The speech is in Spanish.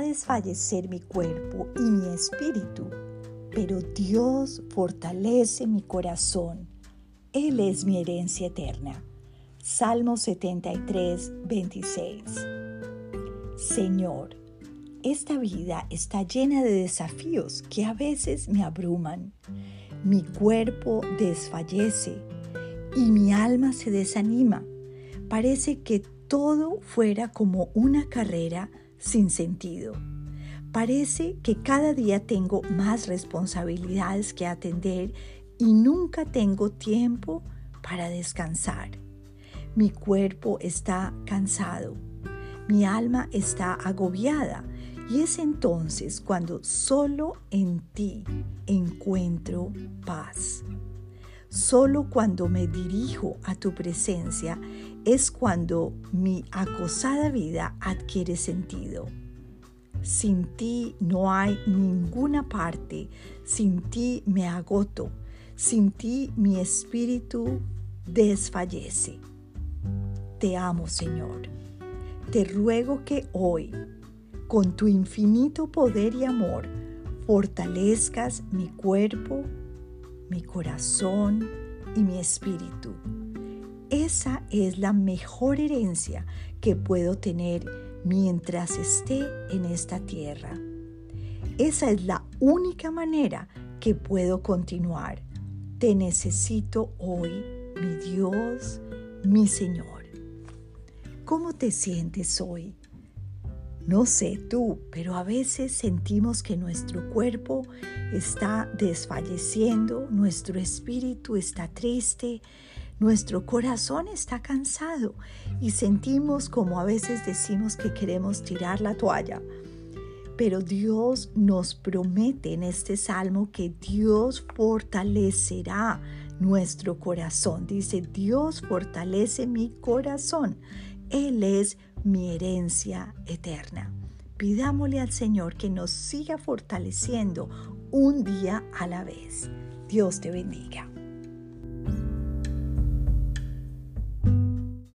desfallecer mi cuerpo y mi espíritu, pero Dios fortalece mi corazón. Él es mi herencia eterna. Salmo 73, 26. Señor, esta vida está llena de desafíos que a veces me abruman. Mi cuerpo desfallece y mi alma se desanima. Parece que todo fuera como una carrera sin sentido. Parece que cada día tengo más responsabilidades que atender y nunca tengo tiempo para descansar. Mi cuerpo está cansado, mi alma está agobiada y es entonces cuando solo en ti encuentro paz. Solo cuando me dirijo a tu presencia es cuando mi acosada vida adquiere sentido. Sin ti no hay ninguna parte, sin ti me agoto, sin ti mi espíritu desfallece. Te amo, Señor. Te ruego que hoy con tu infinito poder y amor, fortalezcas mi cuerpo, mi corazón y mi espíritu. Esa es la mejor herencia que puedo tener mientras esté en esta tierra. Esa es la única manera que puedo continuar. Te necesito hoy, mi Dios, mi Señor. ¿Cómo te sientes hoy? No sé tú, pero a veces sentimos que nuestro cuerpo está desfalleciendo, nuestro espíritu está triste, nuestro corazón está cansado y sentimos como a veces decimos que queremos tirar la toalla. Pero Dios nos promete en este salmo que Dios fortalecerá nuestro corazón. Dice, Dios fortalece mi corazón. Él es mi herencia eterna. Pidámosle al Señor que nos siga fortaleciendo un día a la vez. Dios te bendiga.